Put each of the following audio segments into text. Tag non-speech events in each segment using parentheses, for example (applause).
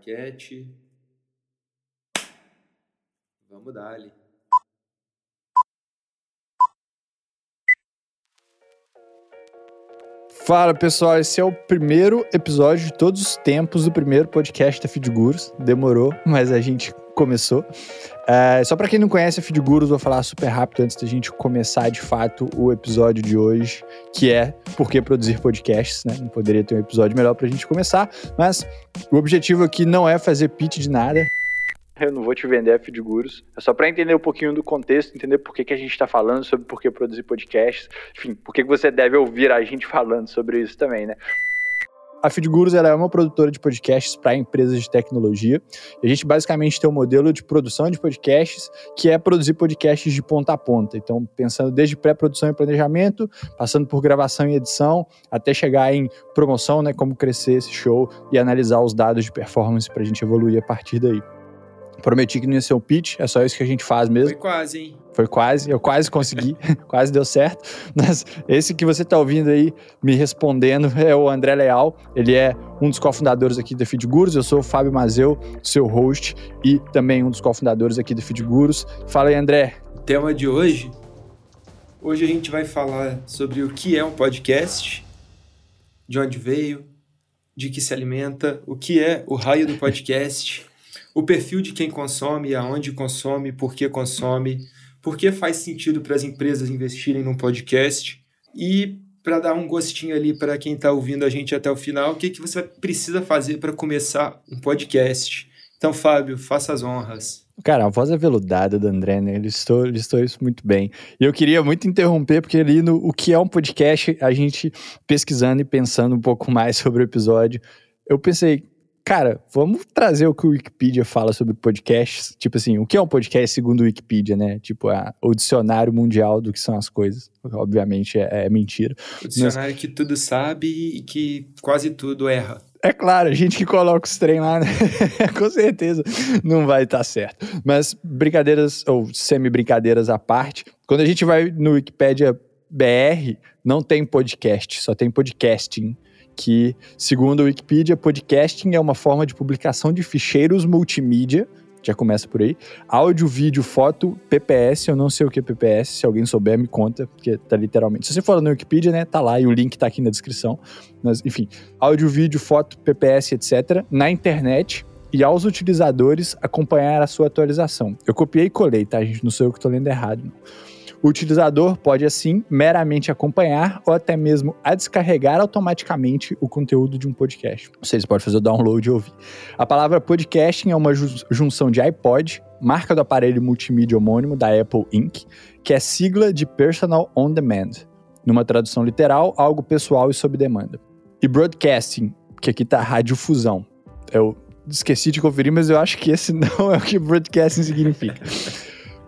Claquete. Vamos dar ali. Fala pessoal, esse é o primeiro episódio de todos os tempos do primeiro podcast da Fidgurus. Demorou, mas a gente começou. É, só para quem não conhece a Fidgurus, vou falar super rápido antes da gente começar de fato o episódio de hoje, que é por que produzir podcasts, né? Não poderia ter um episódio melhor pra gente começar, mas o objetivo aqui não é fazer pitch de nada, eu não vou te vender a Fidgurus. É só para entender um pouquinho do contexto, entender por que, que a gente está falando sobre por que produzir podcasts, enfim, por que, que você deve ouvir a gente falando sobre isso também, né? A Fidgurus ela é uma produtora de podcasts para empresas de tecnologia. A gente basicamente tem um modelo de produção de podcasts que é produzir podcasts de ponta a ponta. Então, pensando desde pré-produção e planejamento, passando por gravação e edição, até chegar em promoção, né, como crescer esse show e analisar os dados de performance para a gente evoluir a partir daí. Prometi que não ia ser um pitch, é só isso que a gente faz mesmo. Foi quase, hein? Foi quase, eu quase consegui, (laughs) quase deu certo. (laughs) Mas esse que você está ouvindo aí me respondendo (laughs) é o André Leal. Ele é um dos cofundadores aqui da Feedgurus. Eu sou o Fábio Mazeu, seu host e também um dos cofundadores aqui da Feedgurus. Fala aí, André. O tema de hoje. Hoje a gente vai falar sobre o que é um podcast, de onde veio, de que se alimenta, o que é o raio do podcast o perfil de quem consome, aonde consome, por que consome, por que faz sentido para as empresas investirem num podcast e para dar um gostinho ali para quem está ouvindo a gente até o final, o que, que você precisa fazer para começar um podcast. Então, Fábio, faça as honras. Cara, a voz aveludada do André, né? Ele listou, listou isso muito bem. E eu queria muito interromper, porque ali no O que é um podcast, a gente pesquisando e pensando um pouco (laughs) mais sobre o episódio, eu pensei, cara, vamos trazer o que o Wikipedia fala sobre podcasts. Tipo assim, o que é um podcast segundo o Wikipedia, né? Tipo, a, o dicionário mundial do que são as coisas. Obviamente é, é mentira. O dicionário Mas... que tudo sabe e que quase tudo erra. É claro, a gente que coloca os trem lá, né? (laughs) com certeza não vai estar tá certo. Mas brincadeiras ou semi-brincadeiras à parte, quando a gente vai no Wikipedia BR, não tem podcast, só tem podcasting que, segundo a Wikipedia, podcasting é uma forma de publicação de ficheiros multimídia, já começa por aí. Áudio, vídeo, foto, PPS, eu não sei o que é PPS, se alguém souber me conta, porque tá literalmente. Se você for no Wikipedia, né, tá lá e o link tá aqui na descrição. Mas, enfim, áudio, vídeo, foto, PPS, etc. na internet e aos utilizadores acompanhar a sua atualização. Eu copiei e colei, tá, gente? Não sou eu que tô lendo errado, não. O utilizador pode, assim, meramente acompanhar ou até mesmo a descarregar automaticamente o conteúdo de um podcast. Ou seja, você pode fazer o download e ouvir. A palavra podcasting é uma junção de iPod, marca do aparelho multimídia homônimo da Apple Inc., que é sigla de Personal On Demand. Numa tradução literal, algo pessoal e sob demanda. E broadcasting, que aqui tá radiofusão. Eu esqueci de conferir, mas eu acho que esse (laughs) não é o que broadcasting significa.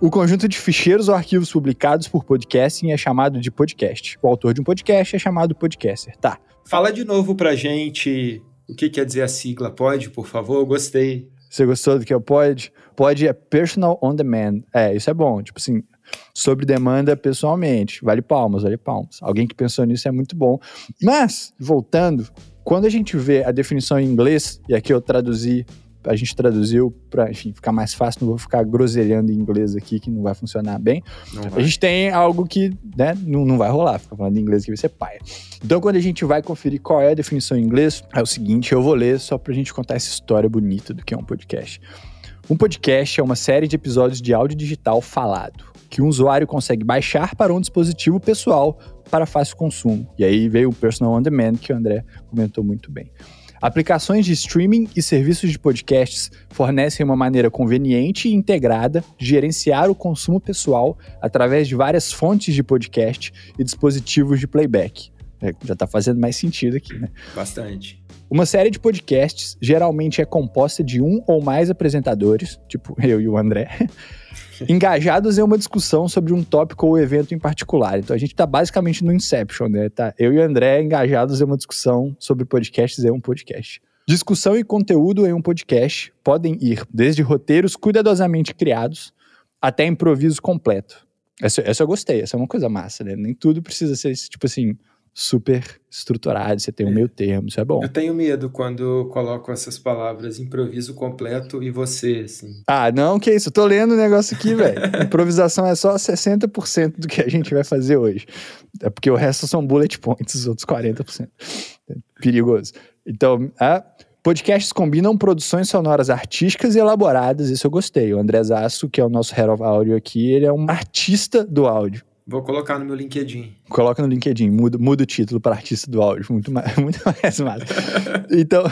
O conjunto de ficheiros ou arquivos publicados por podcasting é chamado de podcast. O autor de um podcast é chamado podcaster. Tá. Fala de novo pra gente o que quer dizer a sigla. Pode, por favor? Gostei. Você gostou do que é o pod? Pod é personal on demand. É, isso é bom. Tipo assim, sobre demanda pessoalmente. Vale palmas, vale palmas. Alguém que pensou nisso é muito bom. Mas, voltando, quando a gente vê a definição em inglês, e aqui eu traduzi a gente traduziu para, enfim, ficar mais fácil, não vou ficar groselhando em inglês aqui, que não vai funcionar bem. Vai. A gente tem algo que, né, não, não vai rolar, ficar falando em inglês que vai ser paia. Então, quando a gente vai conferir qual é a definição em inglês, é o seguinte, eu vou ler só pra gente contar essa história bonita do que é um podcast. Um podcast é uma série de episódios de áudio digital falado, que um usuário consegue baixar para um dispositivo pessoal para fácil consumo. E aí veio o Personal On Demand, que o André comentou muito bem. Aplicações de streaming e serviços de podcasts fornecem uma maneira conveniente e integrada de gerenciar o consumo pessoal através de várias fontes de podcast e dispositivos de playback. É, já está fazendo mais sentido aqui, né? Bastante. Uma série de podcasts geralmente é composta de um ou mais apresentadores, tipo eu e o André, (laughs) engajados em uma discussão sobre um tópico ou evento em particular. Então a gente está basicamente no Inception, né? Tá eu e o André engajados em uma discussão sobre podcasts em um podcast. Discussão e conteúdo em um podcast podem ir desde roteiros cuidadosamente criados até improviso completo. Essa, essa eu gostei, essa é uma coisa massa, né? Nem tudo precisa ser, tipo assim, super estruturado, você tem um meio termo, isso é bom. Eu tenho medo quando coloco essas palavras improviso completo e você, assim. Ah, não, que isso, eu tô lendo o negócio aqui, velho. (laughs) Improvisação é só 60% do que a gente vai fazer hoje. É porque o resto são bullet points, os outros 40%. É perigoso. Então, a Podcasts combinam produções sonoras artísticas e elaboradas, isso eu gostei. O André Zasso, que é o nosso Head of Audio aqui, ele é um artista do áudio. Vou colocar no meu LinkedIn. Coloca no LinkedIn, muda, muda o título para artista do áudio, muito mais, (laughs) muito mais massa. (laughs) então,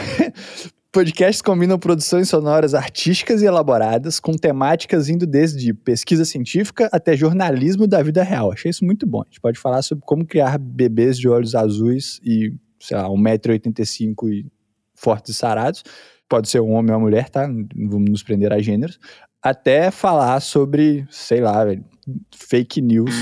(laughs) podcasts combinam produções sonoras artísticas e elaboradas com temáticas indo desde pesquisa científica até jornalismo da vida real. Achei isso muito bom. A gente pode falar sobre como criar bebês de olhos azuis e, sei lá, 1,85m e fortes e sarados. Pode ser um homem ou uma mulher, tá? Não vamos nos prender a gêneros. Até falar sobre, sei lá, velho, fake news.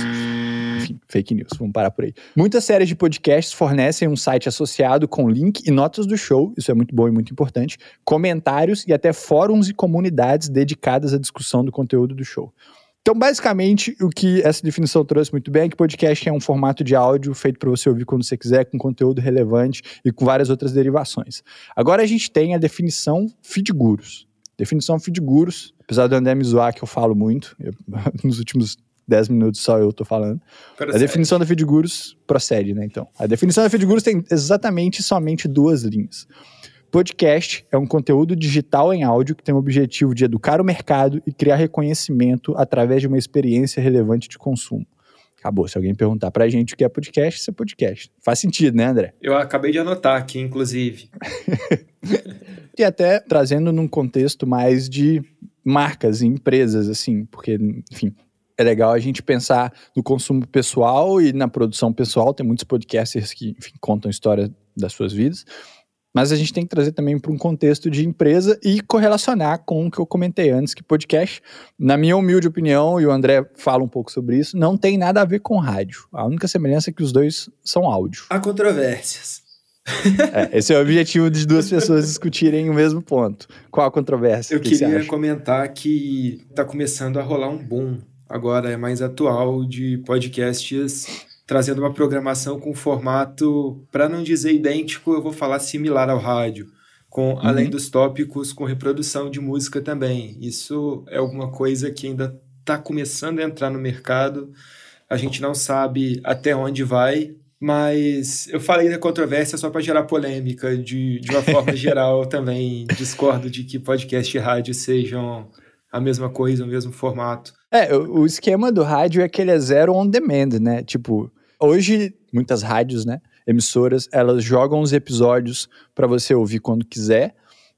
Enfim, fake news, vamos parar por aí. Muitas séries de podcasts fornecem um site associado com link e notas do show, isso é muito bom e muito importante, comentários e até fóruns e comunidades dedicadas à discussão do conteúdo do show. Então, basicamente, o que essa definição trouxe muito bem é que podcast é um formato de áudio feito para você ouvir quando você quiser, com conteúdo relevante e com várias outras derivações. Agora a gente tem a definição feed gurus. Definição feed gurus Apesar do André me zoar, que eu falo muito, eu, (laughs) nos últimos 10 minutos só eu tô falando. Procede. A definição da Feedgurus procede, né? Então, a definição da Feedgurus tem exatamente somente duas linhas. Podcast é um conteúdo digital em áudio que tem o objetivo de educar o mercado e criar reconhecimento através de uma experiência relevante de consumo. Acabou. Se alguém perguntar pra gente o que é podcast, isso é podcast. Faz sentido, né, André? Eu acabei de anotar aqui, inclusive. (laughs) e até trazendo num contexto mais de marcas e empresas, assim, porque, enfim, é legal a gente pensar no consumo pessoal e na produção pessoal. Tem muitos podcasters que, enfim, contam história das suas vidas. Mas a gente tem que trazer também para um contexto de empresa e correlacionar com o que eu comentei antes, que podcast, na minha humilde opinião, e o André fala um pouco sobre isso, não tem nada a ver com rádio. A única semelhança é que os dois são áudio. Há controvérsias. (laughs) É, esse é o objetivo de duas pessoas discutirem o mesmo ponto. Qual a controvérsia? Eu que queria comentar que está começando a rolar um boom, agora é mais atual, de podcasts trazendo uma programação com formato, para não dizer idêntico, eu vou falar similar ao rádio, com uhum. além dos tópicos com reprodução de música também. Isso é alguma coisa que ainda está começando a entrar no mercado. A gente não sabe até onde vai, mas eu falei da controvérsia só para gerar polêmica, de, de uma forma (laughs) geral também discordo de que podcast e rádio sejam a mesma coisa, o mesmo formato. É, o, o esquema do rádio é que ele é zero on demand, né? Tipo, hoje muitas rádios, né, emissoras, elas jogam os episódios para você ouvir quando quiser,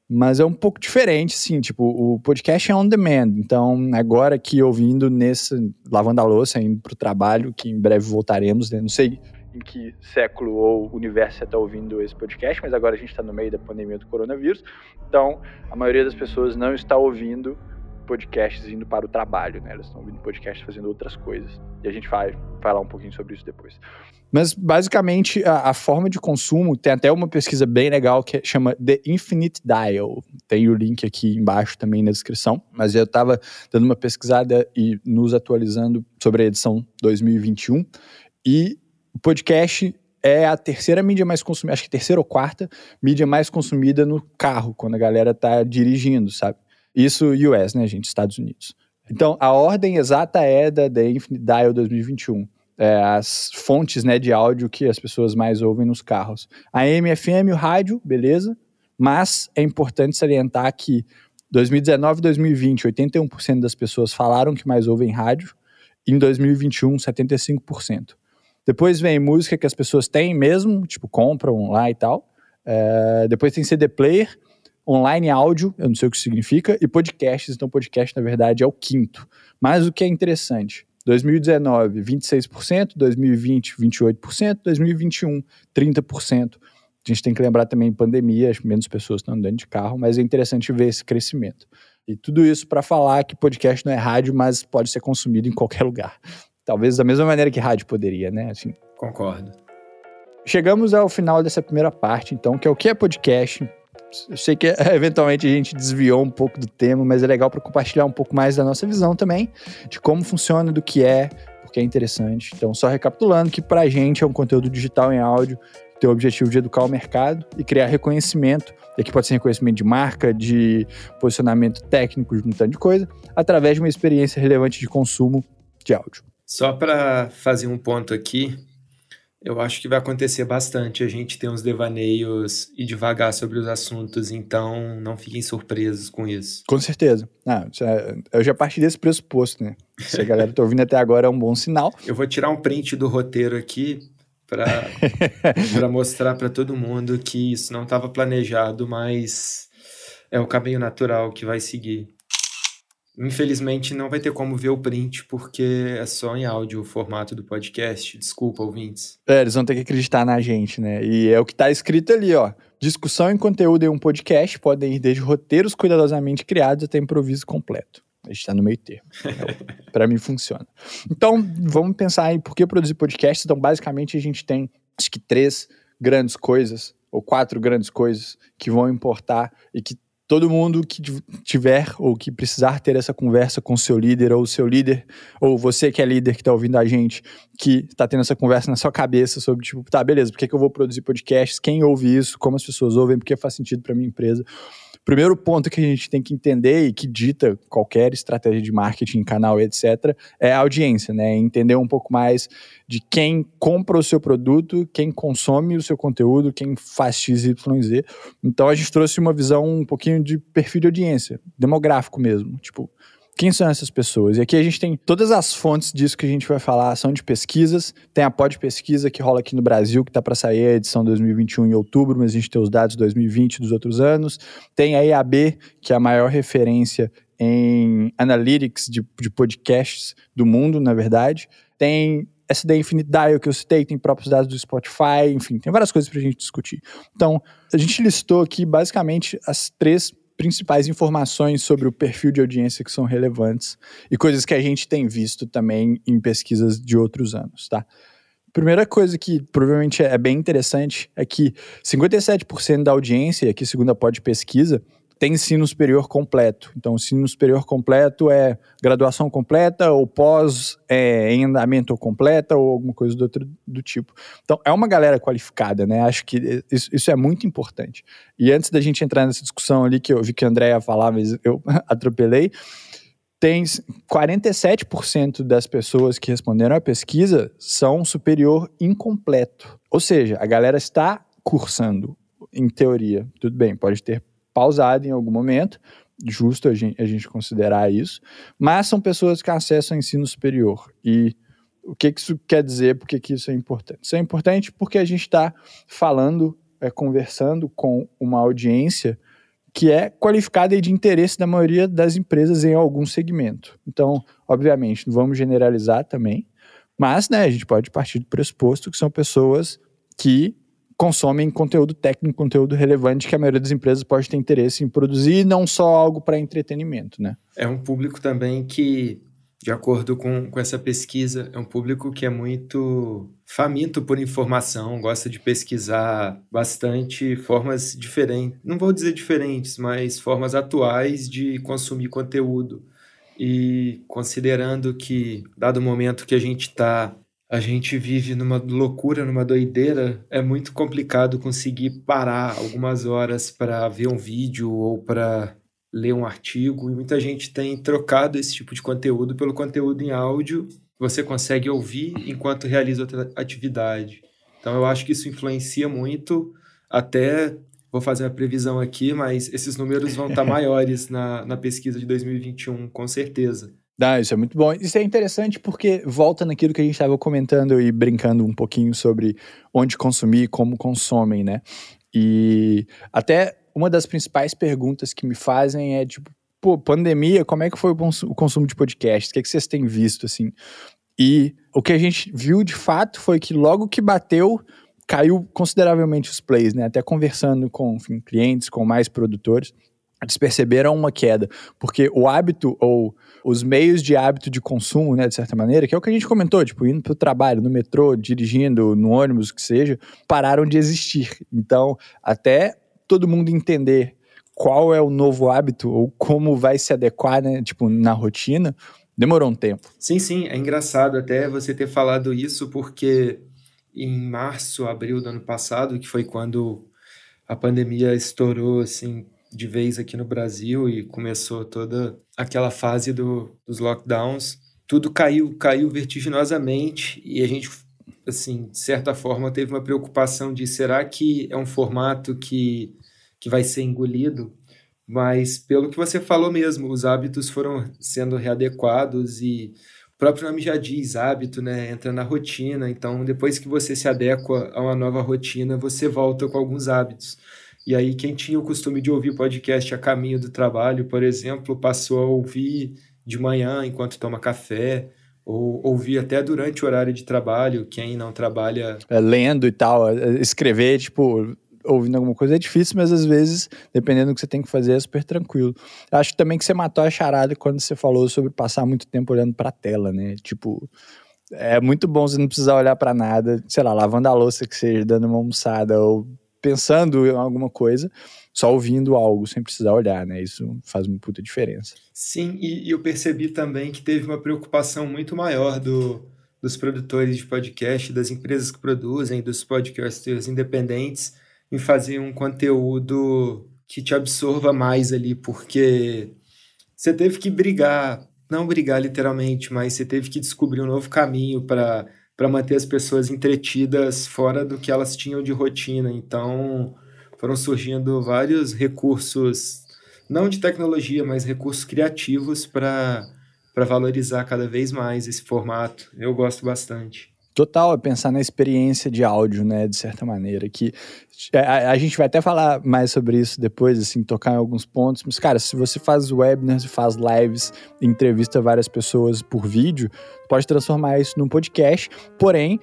mas é um pouco diferente, sim, tipo, o podcast é on demand, então agora aqui ouvindo nesse, lavando a louça, indo pro trabalho, que em breve voltaremos, né, não sei em que século ou universo você está ouvindo esse podcast, mas agora a gente está no meio da pandemia do coronavírus, então a maioria das pessoas não está ouvindo podcasts indo para o trabalho, né? Elas estão ouvindo podcasts fazendo outras coisas. E a gente vai falar um pouquinho sobre isso depois. Mas, basicamente, a, a, forma de consumo tem até uma pesquisa bem legal que chama The Infinite Dial. Tem o link aqui embaixo também na descrição. Mas eu estava dando uma pesquisada e nos atualizando sobre a edição 2021. E o podcast é a terceira mídia mais consumida, acho que terceira ou quarta mídia mais consumida no carro, quando a galera tá dirigindo, sabe? Isso US, né, gente? Estados Unidos. Então, a ordem exata é da The Infinite Dial 2021. É, as fontes né, de áudio que as pessoas mais ouvem nos carros. A AM, FM, o rádio, beleza. Mas é importante salientar que 2019 e 2020, 81% das pessoas falaram que mais ouvem rádio. Em 2021, 75%. Depois vem música que as pessoas têm mesmo, tipo, compram lá e tal. É, depois tem CD player, online áudio, eu não sei o que significa, e podcasts. Então, podcast, na verdade, é o quinto. Mas o que é interessante, 2019, 26%, 2020, 28%, 2021, 30%. A gente tem que lembrar também pandemia, menos pessoas estão andando de carro, mas é interessante ver esse crescimento. E tudo isso para falar que podcast não é rádio, mas pode ser consumido em qualquer lugar. Talvez da mesma maneira que rádio poderia, né? Assim. Concordo. Chegamos ao final dessa primeira parte, então, que é o que é podcast. Eu sei que (laughs) eventualmente a gente desviou um pouco do tema, mas é legal para compartilhar um pouco mais da nossa visão também, de como funciona, do que é, porque é interessante. Então, só recapitulando que pra gente é um conteúdo digital em áudio, tem o objetivo de educar o mercado e criar reconhecimento. E aqui pode ser reconhecimento de marca, de posicionamento técnico, de um tanto de coisa, através de uma experiência relevante de consumo de áudio. Só para fazer um ponto aqui, eu acho que vai acontecer bastante a gente ter uns devaneios e devagar sobre os assuntos, então não fiquem surpresos com isso. Com certeza. Ah, é, eu já parti desse pressuposto, né? Se a galera tá ouvindo até agora é um bom sinal. (laughs) Eu vou tirar um print do roteiro aqui para (laughs) mostrar para todo mundo que isso não estava planejado, mas é o caminho natural que vai seguir. Infelizmente não vai ter como ver o print, porque é só em áudio o formato do podcast. Desculpa, ouvintes. É, eles vão ter que acreditar na gente, né? E é o que tá escrito ali, ó. Discussão em conteúdo em um podcast podem ir desde roteiros cuidadosamente criados até improviso completo. A gente tá no meio termo. (laughs) É, para mim funciona. Então, vamos pensar em por que produzir podcast. Então, basicamente, a gente tem, acho que, três grandes coisas, ou quatro grandes coisas, que vão importar e que todo mundo que tiver ou que precisar ter essa conversa com seu líder ou seu líder, ou você que é líder que está ouvindo a gente, que está tendo essa conversa na sua cabeça sobre, tipo, tá, beleza, por que, que eu vou produzir podcasts? Quem ouve isso? Como as pessoas ouvem? Porque faz sentido para minha empresa? Primeiro ponto que a gente tem que entender e que dita qualquer estratégia de marketing, canal, etc., é a audiência, né? Entender um pouco mais de quem compra o seu produto, quem consome o seu conteúdo, quem faz X, Y, Z. Então a gente trouxe uma visão um pouquinho de perfil de audiência, demográfico mesmo. Tipo, quem são essas pessoas? E aqui a gente tem todas as fontes disso que a gente vai falar, são de pesquisas. Tem a Pod Pesquisa que rola aqui no Brasil, que está para sair a edição 2021 em outubro, mas a gente tem os dados 2020 dos outros anos. Tem a IAB, que é a maior referência em analytics de, de podcasts do mundo, na verdade. Tem SD Infinite Dial que eu citei, tem próprios dados do Spotify, enfim, tem várias coisas para a gente discutir. Então, a gente listou aqui basicamente as três principais informações sobre o perfil de audiência que são relevantes e coisas que a gente tem visto também em pesquisas de outros anos, tá? Primeira coisa que provavelmente é bem interessante é que 57% da audiência, aqui segundo a Pod Pesquisa, tem ensino superior completo. Então, ensino superior completo é graduação completa ou pós é, em andamento completa ou alguma coisa do, outro, do tipo. Então, é uma galera qualificada, né? Acho que isso, isso, é muito importante. E antes da gente entrar nessa discussão ali, que eu vi que a Andrea falar, mas eu (laughs) atropelei, tem 47% das pessoas que responderam à pesquisa são superior incompleto. Ou seja, a galera está cursando, em teoria. Tudo bem, pode ter pausado em algum momento, justo a gente, a gente considerar isso, mas são pessoas que acessam ensino superior. E o que, que isso quer dizer, por que, isso é importante? Isso é importante porque a gente está falando, é, conversando com uma audiência que é qualificada e de interesse da maioria das empresas em algum segmento. Então, obviamente, não vamos generalizar também, mas né, a gente pode partir do pressuposto que são pessoas que consomem conteúdo técnico, conteúdo relevante que a maioria das empresas pode ter interesse em produzir, não só algo para entretenimento, né? É um público também que, de acordo com, com essa pesquisa, é um público que é muito faminto por informação, gosta de pesquisar bastante formas diferentes, não vou dizer diferentes, mas formas atuais de consumir conteúdo. E considerando que, dado o momento que a gente está a gente vive numa loucura, numa doideira, é muito complicado conseguir parar algumas horas para ver um vídeo ou para ler um artigo. E muita gente tem trocado esse tipo de conteúdo pelo conteúdo em áudio que você consegue ouvir enquanto realiza outra atividade. Então eu acho que isso influencia muito. Até vou fazer uma previsão aqui, mas esses números vão estar (laughs) maiores na, na pesquisa de 2021, com certeza. Ah, isso é muito bom. Isso é interessante porque volta naquilo que a gente estava comentando e brincando um pouquinho sobre onde consumir como consomem, né? E até uma das principais perguntas que me fazem é tipo, pô, pandemia, como é que foi o consumo de podcasts? O que, é que vocês têm visto, assim? E o que a gente viu de fato foi que logo que bateu, caiu consideravelmente os plays, né? Até conversando com enfim, clientes, com mais produtores, eles perceberam uma queda, porque o hábito ou os meios de hábito de consumo, né, de certa maneira, que é o que a gente comentou, tipo, indo para o trabalho, no metrô, dirigindo, no ônibus, que seja, pararam de existir. Então, até todo mundo entender qual é o novo hábito ou como vai se adequar, né, tipo, na rotina, Demorou um tempo. Sim, sim, é engraçado até você ter falado isso, porque em março, abril do ano passado, que foi quando a pandemia estourou assim de vez aqui no Brasil e começou toda aquela fase do, dos lockdowns, tudo caiu, caiu vertiginosamente e a gente assim, de certa forma teve uma preocupação de será que é um formato que que vai ser engolido? Mas pelo que você falou mesmo, os hábitos foram sendo readequados e o próprio nome já diz hábito, né? Entra na rotina. Então, depois que você se adequa a uma nova rotina, você volta com alguns hábitos. E aí, quem tinha o costume de ouvir podcast a caminho do trabalho, por exemplo, passou a ouvir de manhã enquanto toma café, ou ouvir até durante o horário de trabalho, quem não trabalha. É, lendo e tal, é, escrever, tipo, ouvindo alguma coisa é difícil, mas às vezes, dependendo do que você tem que fazer, é super tranquilo. Acho também que você matou a charada quando você falou sobre passar muito tempo olhando pra tela, né? Tipo, é muito bom você não precisar olhar para nada, sei lá, lavando a louça que seja, dando uma almoçada ou pensando em alguma coisa, só ouvindo algo sem precisar olhar, né? Isso faz uma puta diferença. Sim, e, e eu percebi também que teve uma preocupação muito maior do, dos produtores de podcast, das empresas que produzem, dos podcasters independentes, em fazer um conteúdo que te absorva mais ali, porque você teve que brigar, não brigar literalmente, mas você teve que descobrir um novo caminho para para manter as pessoas entretidas fora do que elas tinham de rotina. Então, foram surgindo vários recursos, não de tecnologia, mas recursos criativos para valorizar cada vez mais esse formato. Eu gosto bastante. Total, é pensar na experiência de áudio, né, de certa maneira, que é, a, a, gente vai até falar mais sobre isso depois, assim, tocar em alguns pontos, mas, cara, se você faz webinars, faz lives, entrevista várias pessoas por vídeo, pode transformar isso num podcast, porém,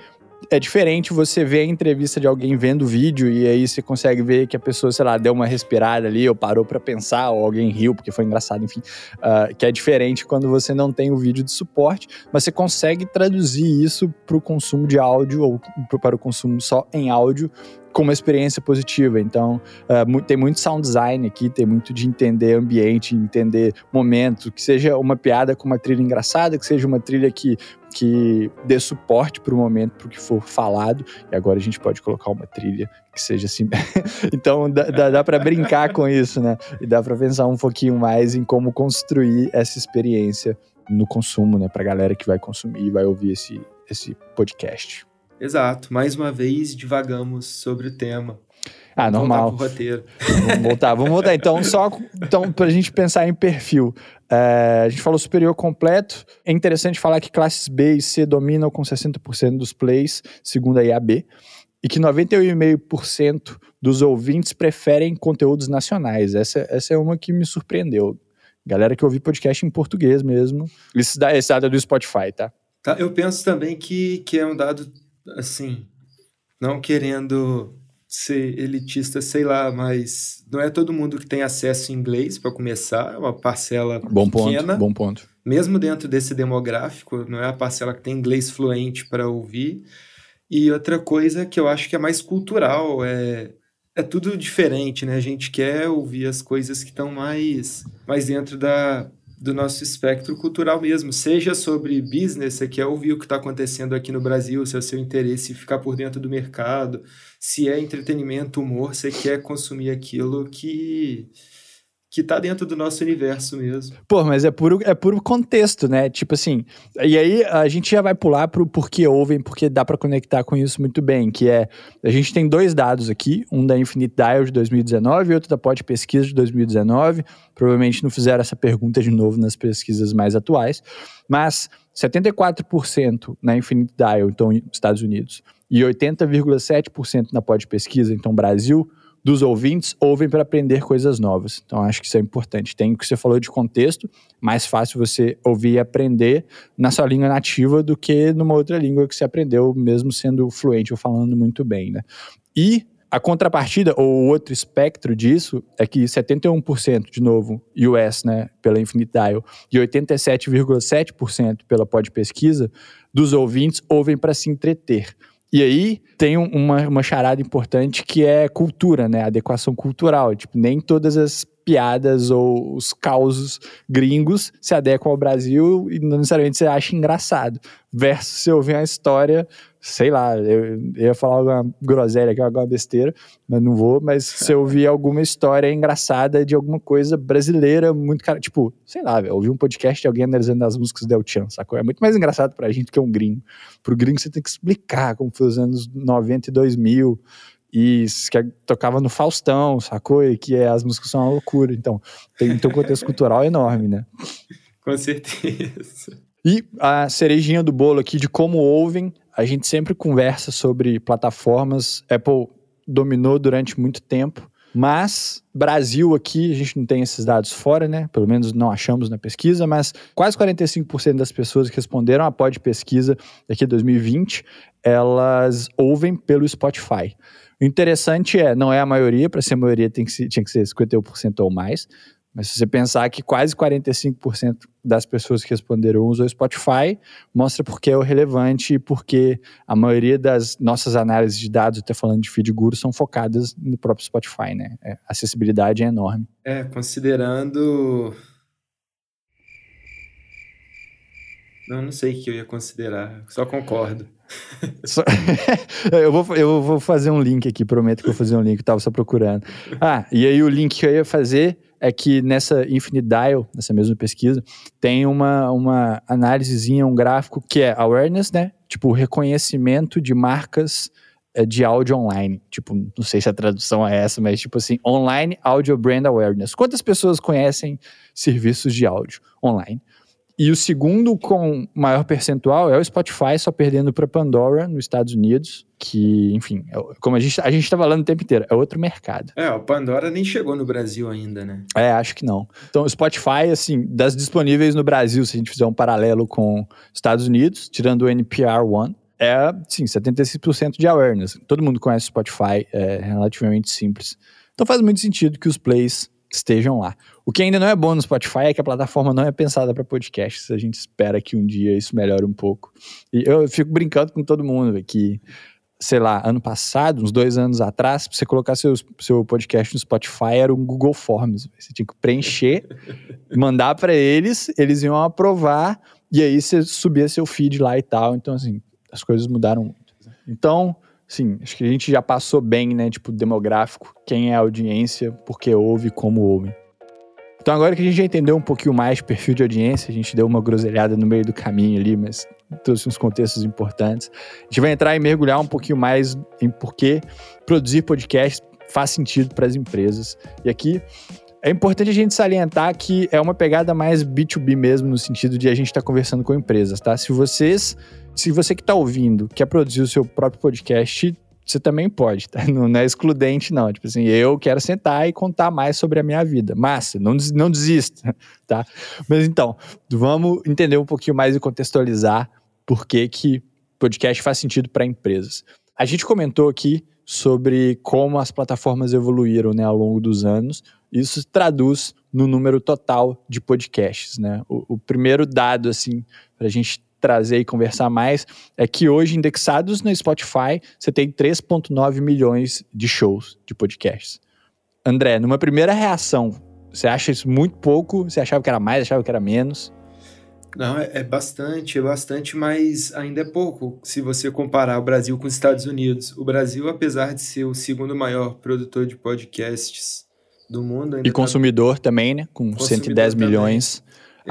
é diferente você ver a entrevista de alguém vendo o vídeo e aí você consegue ver que a pessoa, sei lá, deu uma respirada ali ou parou para pensar ou alguém riu porque foi engraçado, enfim. Uh, que é diferente quando você não tem o vídeo de suporte, mas você consegue traduzir isso para o consumo de áudio ou para o consumo só em áudio com uma experiência positiva. Então, uh, tem muito sound design aqui, tem muito de entender ambiente, entender momento, que seja uma piada com uma trilha engraçada, que seja uma trilha que que dê suporte para o momento, para o que for falado. E agora a gente pode colocar uma trilha que seja assim. (laughs) então dá, dá, dá para brincar com isso, né? E dá para pensar um pouquinho mais em como construir essa experiência no consumo, né? Para a galera que vai consumir e vai ouvir esse, esse podcast. Exato. Mais uma vez, divagamos sobre o tema. Ah, normal. Voltar roteiro. Vamos voltar, vamos voltar. Então, só então, para a gente pensar em perfil. É, a gente falou superior completo. É interessante falar que classes B e C dominam com 60% dos plays, segundo a IAB, e que 91,5% dos ouvintes preferem conteúdos nacionais. Essa, essa é uma que me surpreendeu. Galera que ouve podcast em português mesmo. Esse dado é do Spotify, tá? tá? Eu penso também que, que é um dado, assim, não querendo ser elitista, sei lá, mas não é todo mundo que tem acesso em inglês para começar, é uma parcela bom pequena. Ponto, bom ponto. Mesmo dentro desse demográfico, não é a parcela que tem inglês fluente para ouvir. E outra coisa que eu acho que é mais cultural, é, é tudo diferente, né? A gente quer ouvir as coisas que estão mais, mais dentro da, do nosso espectro cultural mesmo, seja sobre business, você quer ouvir o que está acontecendo aqui no Brasil, se é o seu interesse ficar por dentro do mercado, se é entretenimento, humor, você quer consumir aquilo que que tá dentro do nosso universo mesmo. Pô, mas é puro, é puro contexto, né? Tipo assim, e aí a gente já vai pular pro porquê ouvem, porque dá para conectar com isso muito bem, que é, a gente tem dois dados aqui, um da Infinite Dial de 2019 e outro da Pod Pesquisa de 2019, provavelmente não fizeram essa pergunta de novo nas pesquisas mais atuais, mas 74% na Infinite Dial, então Estados Unidos, e 80,7% na Pod Pesquisa, então Brasil, dos ouvintes ouvem para aprender coisas novas. Então, acho que isso é importante. Tem o que você falou de contexto, mais fácil você ouvir e aprender na sua língua nativa do que numa outra língua que você aprendeu, mesmo sendo fluente ou falando muito bem, né? E a contrapartida, ou outro espectro disso, é que 71%, de novo, US, né, pela Infinite Dial, e 87,7% pela Pod Pesquisa, dos ouvintes ouvem para se entreter. E aí tem uma, uma charada importante que é cultura, né? Adequação cultural. Tipo, nem todas as piadas ou os causos gringos se adequam ao Brasil e não necessariamente você acha engraçado. Versus você ouvir uma história, sei lá, eu, eu ia falar alguma groselha aqui, alguma besteira, mas não vou, mas se eu ouvir alguma história engraçada de alguma coisa brasileira, muito cara, tipo, sei lá, velho, ouvir um podcast de alguém analisando as músicas do El Chan, sacou? É muito mais engraçado pra gente que um gringo. Pro gringo você tem que explicar como foi os anos 90 e 2000, e que tocava no Faustão, sacou? E que é, as músicas são uma loucura. Então, tem, tem um contexto cultural enorme, né? (laughs) Com certeza. E a cerejinha do bolo aqui de como ouvem, a gente sempre conversa sobre plataformas. Apple dominou durante muito tempo, mas Brasil aqui, a gente não tem esses dados fora, né? Pelo menos não achamos na pesquisa, mas quase 45% das pessoas que responderam a pod pesquisa aqui 2020, elas ouvem pelo Spotify. O interessante é, não é a maioria, para ser a maioria tem que ser, tinha que ser 51% ou mais, mas se você pensar que quase 45% das pessoas que responderam usam o Spotify, mostra porque é o relevante e porque a maioria das nossas análises de dados, até falando de feed guru, são focadas no próprio Spotify, né? É, a acessibilidade é enorme. É, considerando... Não, não sei o que eu ia considerar, só concordo. Só... (laughs) eu, vou, eu vou fazer um link aqui, prometo que vou fazer um link, eu tava só procurando. Ah, e aí o link que eu ia fazer é que nessa Infinite Dial, nessa mesma pesquisa, tem uma, uma análisezinha, um gráfico que é awareness, né? Tipo, reconhecimento de marcas eh, de áudio online. Tipo, não sei se a tradução é essa, mas tipo assim, online audio brand awareness. Quantas pessoas conhecem serviços de áudio online? E o segundo com maior percentual é o Spotify, só perdendo para Pandora nos Estados Unidos, que, enfim, é como a gente a gente está falando o tempo inteiro, é outro mercado. É, o Pandora nem chegou no Brasil ainda, né? É, acho que não. Então, o Spotify, assim, das disponíveis no Brasil, se a gente fizer um paralelo com Estados Unidos, tirando o NPR One, é, sim, 75% de awareness. Todo mundo conhece o Spotify, é relativamente simples. Então faz muito sentido que os plays estejam lá. O que ainda não é bom no Spotify é que a plataforma não é pensada para podcasts. A gente espera que um dia isso melhore um pouco. E eu fico brincando com todo mundo que, sei lá, ano passado, uns dois anos atrás, pra você colocar seu, seu podcast no Spotify era um Google Forms. Você tinha que preencher, (laughs) mandar para eles, eles iam aprovar e aí você subia seu feed lá e tal. Então, assim, as coisas mudaram muito. Então, sim, acho que a gente já passou bem, né? Tipo, demográfico, quem é a audiência, porque ouve, como ouve. Então, agora que a gente já entendeu um pouquinho mais perfil de audiência, a gente deu uma groselhada no meio do caminho ali, mas trouxe uns contextos importantes. A gente vai entrar e mergulhar um pouquinho mais em por que produzir podcast faz sentido para as empresas. E aqui é importante a gente salientar que é uma pegada mais B2B mesmo, no sentido de a gente estar tá conversando com empresas, tá? Se vocês se você que está ouvindo quer produzir o seu próprio podcast, você também pode, tá? (laughs) Não, é excludente, não. Tipo assim, eu quero sentar e contar mais sobre a minha vida. Massa, não, não desista, (laughs) tá? Mas então, vamos entender um pouquinho mais e contextualizar por que, que podcast faz sentido para empresas. A gente comentou aqui sobre como as plataformas evoluíram né, ao longo dos anos. Isso traduz no número total de podcasts. Né? O, o primeiro dado, assim, para a gente trazer e conversar mais é que hoje, indexados no Spotify, você tem 3,9 milhões de shows de podcasts. André, numa primeira reação, você acha isso muito pouco? Você achava que era mais, achava que era menos? Não, é, é bastante, é bastante, mas ainda é pouco se você comparar o Brasil com os Estados Unidos. O Brasil, apesar de ser o segundo maior produtor de podcasts do mundo... e tá consumidor tá... também, né? Com consumidor 110 também. milhões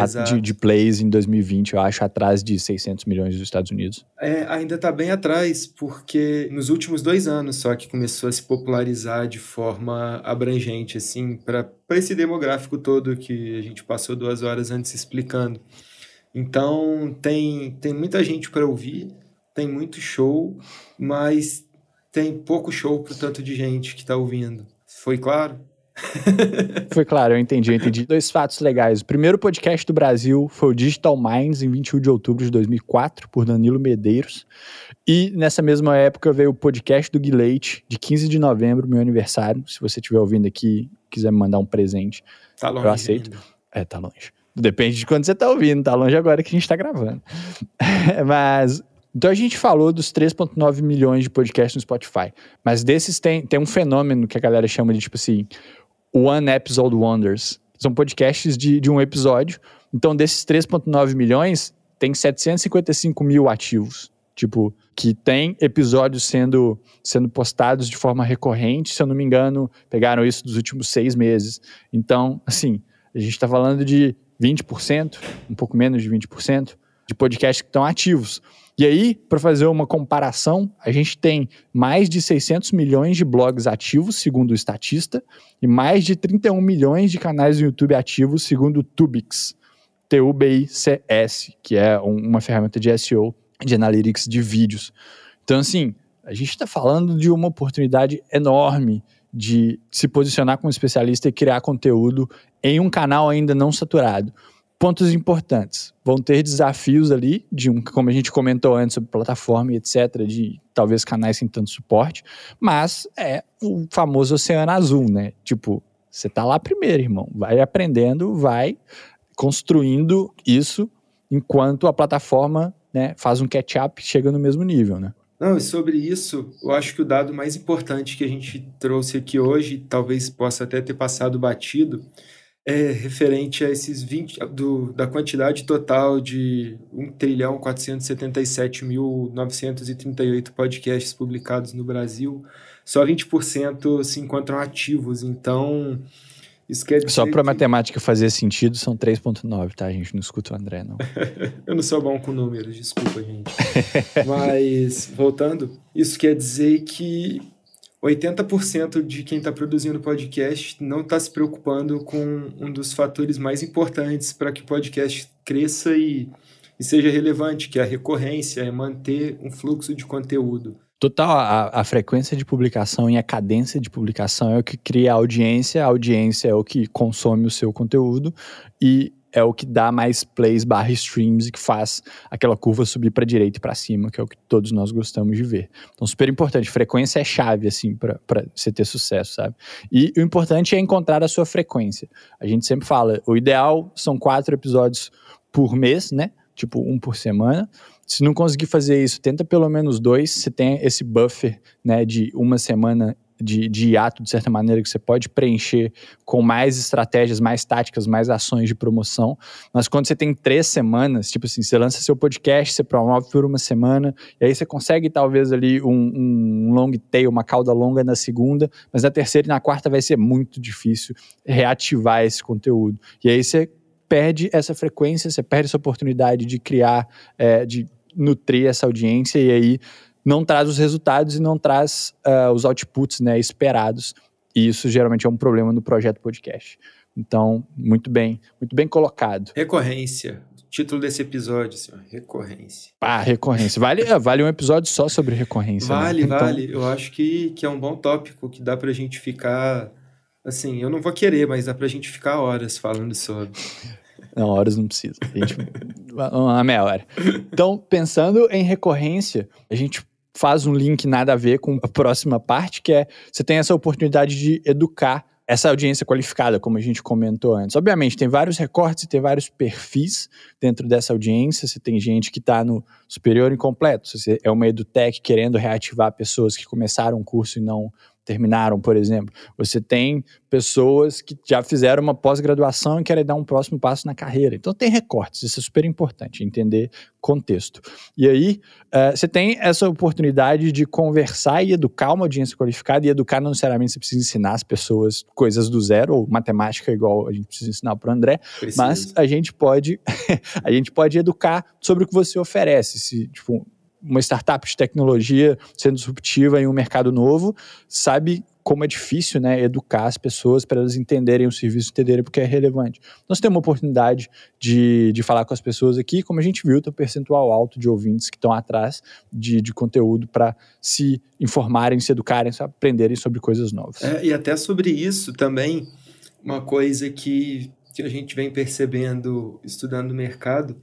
de, de, plays em 2020, eu acho, atrás de 600 milhões dos Estados Unidos. É, ainda está bem atrás, porque nos últimos dois anos só que começou a se popularizar de forma abrangente, assim, para esse demográfico todo que a gente passou duas horas antes explicando. Então, tem, tem muita gente para ouvir, tem muito show, mas tem pouco show para tanto de gente que está ouvindo. Foi claro? (laughs) foi claro, eu entendi, eu entendi. Dois fatos legais. O primeiro podcast do Brasil foi o Digital Minds, em 21 de outubro de 2004, por Danilo Medeiros. E nessa mesma época veio o podcast do Guilherme, de 15 de novembro, meu aniversário. Se você estiver ouvindo aqui, quiser me mandar um presente, tá longe eu aceito. Ainda. É, tá longe. Depende de quando você tá ouvindo, tá longe agora que a gente tá gravando. (laughs) Mas então a gente falou dos 3,9 milhões de podcasts no Spotify, mas desses tem, tem um fenômeno que a galera chama de tipo assim: One Episode Wonders. São podcasts de, de um episódio. Então, desses 3,9 milhões, tem 755 mil ativos. Tipo, que tem episódios sendo, sendo postados de forma recorrente. Se eu não me engano, pegaram isso dos últimos seis meses. Então, assim, a gente está falando de 20%, um pouco menos de 20%, de podcasts que estão ativos. E aí, para fazer uma comparação, a gente tem mais de 600 milhões de blogs ativos, segundo o Estatista, e mais de 31 milhões de canais do YouTube ativos, segundo o Tubix, T-U-B-I-C-S, que é uma ferramenta de SEO, de analytics de vídeos. Então, assim, a gente está falando de uma oportunidade enorme de se posicionar como especialista e criar conteúdo em um canal ainda não saturado pontos importantes. Vão ter desafios ali, de um, como a gente comentou antes, sobre plataforma e etc., de talvez canais sem tanto suporte, mas é o famoso oceano azul, né? Tipo, você tá lá primeiro, irmão. Vai aprendendo, vai construindo isso enquanto a plataforma né, faz um catch-up chega no mesmo nível, né? Não, e sobre isso, eu acho que o dado mais importante que a gente trouxe aqui hoje, talvez possa até ter passado batido, é referente a esses 20, do, da quantidade total de 1 trilhão 477.938 podcasts publicados no Brasil, só 20% se encontram ativos. Então, isso quer dizer Só para que... matemática fazer sentido, são 3.9, tá? A gente não escuta o André, não. (laughs) Eu não sou bom com números, desculpa, gente. Mas, voltando, isso quer dizer que 80% de quem está produzindo podcast não está se preocupando com um dos fatores mais importantes para que o podcast cresça e, e, seja relevante, que é a recorrência, é manter um fluxo de conteúdo. Total, a, a, frequência de publicação e a cadência de publicação é o que cria a audiência, a audiência é o que consome o seu conteúdo e é o que dá mais plays barra streams e que faz aquela curva subir para direita e para cima, que é o que todos nós gostamos de ver. Então, super importante. Frequência é chave, assim, para você ter sucesso, sabe? E o importante é encontrar a sua frequência. A gente sempre fala, o ideal são quatro episódios por mês, né? Tipo, um por semana. Se não conseguir fazer isso, tenta pelo menos dois. Você tem esse buffer, né, de uma semana de, de hiato, de certa maneira, que você pode preencher com mais estratégias, mais táticas, mais ações de promoção. Mas quando você tem três semanas, tipo assim, você lança seu podcast, você promove por uma semana, e aí você consegue talvez ali um, um long tail, uma cauda longa na segunda, mas na terceira e na quarta vai ser muito difícil reativar esse conteúdo. E aí você perde essa frequência, você perde essa oportunidade de criar, é, de nutrir essa audiência, e aí não traz os resultados e não traz uh, os outputs né, esperados. E isso geralmente é um problema no projeto podcast. Então, muito bem, muito bem colocado. Recorrência. Título desse episódio, senhor. Recorrência. Ah, recorrência. Vale, é, vale um episódio só sobre recorrência. Né? Vale, né? então... vale. Eu acho que, que é um bom tópico que dá pra gente ficar. Assim, eu não vou querer, mas dá pra gente ficar horas falando sobre. (laughs) Não, horas não precisa. A gente, (laughs) uma meia hora. Então, pensando em recorrência, a gente faz um link nada a ver com a próxima parte, que é você tem essa oportunidade de educar essa audiência qualificada, como a gente comentou antes. Obviamente, tem vários recortes e tem vários perfis dentro dessa audiência. Você tem gente que está no superior incompleto. Você é uma edutech querendo reativar pessoas que começaram um curso e não terminaram, por exemplo. Você tem pessoas que já fizeram uma pós-graduação e querem dar um próximo passo na carreira. Então tem recortes, isso é super importante, entender contexto. E aí uh, você tem essa oportunidade de conversar e educar uma audiência qualificada, e educar não necessariamente você precisa ensinar as pessoas coisas do zero, ou matemática igual a gente precisa ensinar para o André, Preciso. mas a gente pode (laughs) a gente pode educar sobre o que você oferece. Se, tipo, uma startup de tecnologia sendo disruptiva em um mercado novo, sabe como é difícil né, educar as pessoas para elas entenderem o serviço, entenderem porque é relevante. Nós temos uma oportunidade de, de falar com as pessoas aqui, como a gente viu, tem um percentual alto de ouvintes que estão atrás de, de conteúdo para se informarem, se educarem, se aprenderem sobre coisas novas. É, e até sobre isso também, uma coisa que, que a gente vem percebendo estudando o mercado,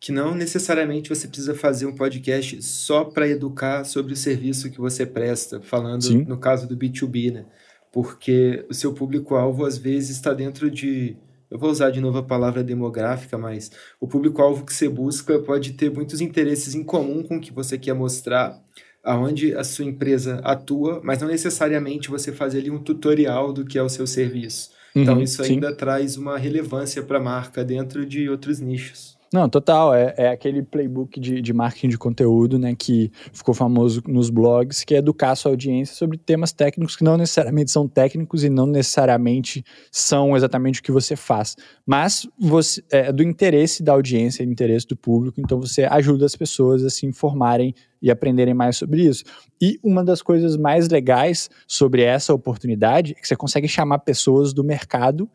que não necessariamente você precisa fazer um podcast só para educar sobre o serviço que você presta, falando Sim. no caso do B2B, né? Porque o seu público-alvo às vezes está dentro de. Eu vou usar de novo a palavra demográfica, mas o público-alvo que você busca pode ter muitos interesses em comum com o que você quer mostrar, aonde a sua empresa atua, mas não necessariamente você fazer ali um tutorial do que é o seu serviço. Então uhum, isso ainda sim. traz uma relevância para a marca dentro de outros nichos. Não, total. É, é aquele playbook de, de marketing de conteúdo, né, que ficou famoso nos blogs, que é educar sua audiência sobre temas técnicos que não necessariamente são técnicos e não necessariamente são exatamente o que você faz. Mas você, é do interesse da audiência, do interesse do público, então você ajuda as pessoas a se informarem e aprenderem mais sobre isso. E uma das coisas mais legais sobre essa oportunidade é que você consegue chamar pessoas do mercado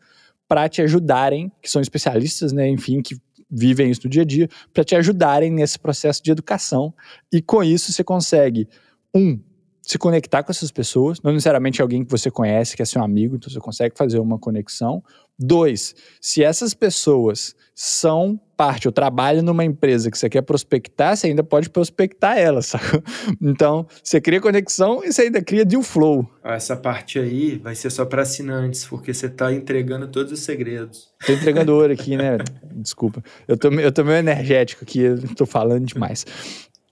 para te ajudarem, que são especialistas, né, enfim, que vivem isso no dia a dia, para te ajudarem nesse processo de educação. E com isso você consegue, um, se conectar com essas pessoas, não necessariamente alguém que você conhece, que é seu amigo, então você consegue fazer uma conexão. Dois, se essas pessoas são parte ou trabalham numa empresa que você quer prospectar, você ainda pode prospectar elas, (laughs) sabe? Então, você cria conexão e você ainda cria deal flow. Essa parte aí vai ser só para assinantes, porque você está entregando todos os segredos. Tô entregando ouro aqui, né? Desculpa. Eu tô, eu tô meio energético aqui, eu tô falando demais.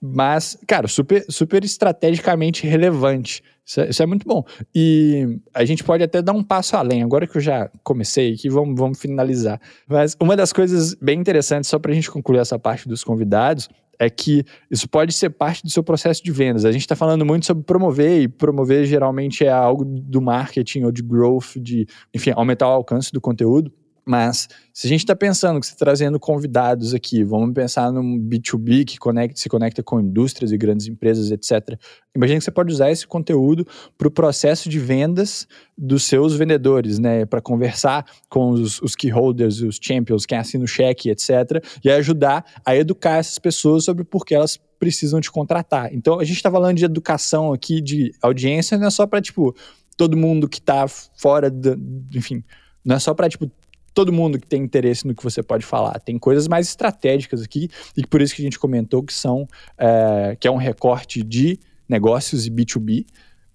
Mas, cara, super, super estrategicamente relevante. Isso é, isso é, muito bom. E a gente pode até dar um passo além. Agora que eu já comecei aqui, vamos, vamos finalizar. Mas uma das coisas bem interessantes, só para a gente concluir essa parte dos convidados, é que isso pode ser parte do seu processo de vendas. A gente está falando muito sobre promover, e promover geralmente é algo do marketing ou de growth, de, enfim, aumentar o alcance do conteúdo. Mas se a gente está pensando que você está trazendo convidados aqui, vamos pensar num B2B que conecta, se conecta com indústrias e grandes empresas, etc. Imagina que você pode usar esse conteúdo para o processo de vendas dos seus vendedores, né? Para conversar com os, os key holders, os champions, quem assina o cheque, etc. E ajudar a educar essas pessoas sobre por que elas precisam te contratar. Então a gente está falando de educação aqui, de audiência, não é só para, tipo, todo mundo que está fora, do, enfim, não é só para, tipo, todo mundo que tem interesse no que você pode falar. Tem coisas mais estratégicas aqui, e por isso que a gente comentou que são é, que é um recorte de negócios e B2B,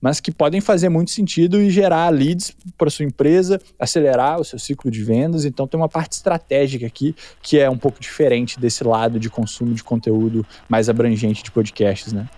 mas que podem fazer muito sentido e gerar leads para sua empresa, acelerar o seu ciclo de vendas. Então tem uma parte estratégica aqui que é um pouco diferente desse lado de consumo de conteúdo mais abrangente de podcasts, né?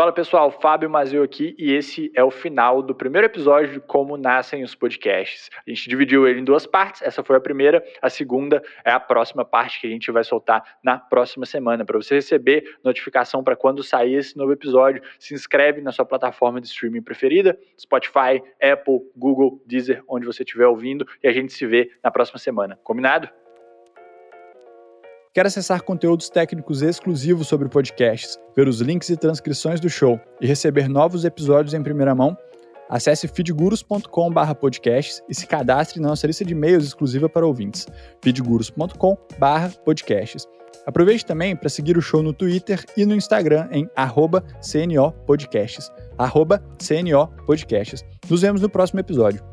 Fala pessoal, Fábio Mazeu aqui e esse é o final do primeiro episódio de Como Nascem os Podcasts. A gente dividiu ele em duas partes, essa foi a primeira, a segunda é a próxima parte que a gente vai soltar na próxima semana. Para você receber notificação para quando sair esse novo episódio, se inscreve na sua plataforma de streaming preferida, Spotify, Apple, Google, Deezer, onde você estiver ouvindo e a gente se vê na próxima semana. Combinado? Quer acessar conteúdos técnicos exclusivos sobre podcasts, ver os links e transcrições do show e receber novos episódios em primeira mão? Acesse feedgurus.com/podcasts e se cadastre na nossa lista de e-mails exclusiva para ouvintes. feedgurus.com/podcasts. Aproveite também para seguir o show no Twitter e no Instagram em @cnopodcasts, @cnopodcasts. Nos vemos no próximo episódio.